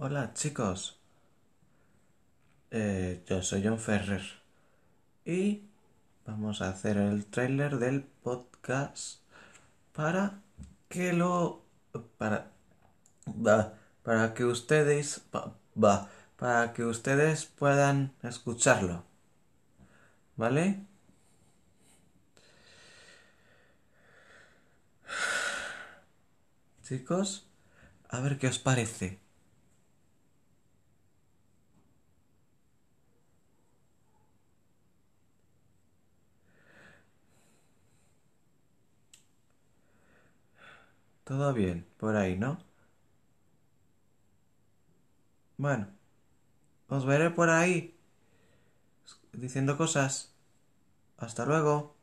Hola chicos, Eh, yo soy John Ferrer y vamos a hacer el tráiler del podcast para que lo para para que ustedes para que ustedes puedan escucharlo, ¿vale? Chicos, a ver qué os parece. Todo bien, por ahí, ¿no? Bueno, os veré por ahí diciendo cosas. Hasta luego.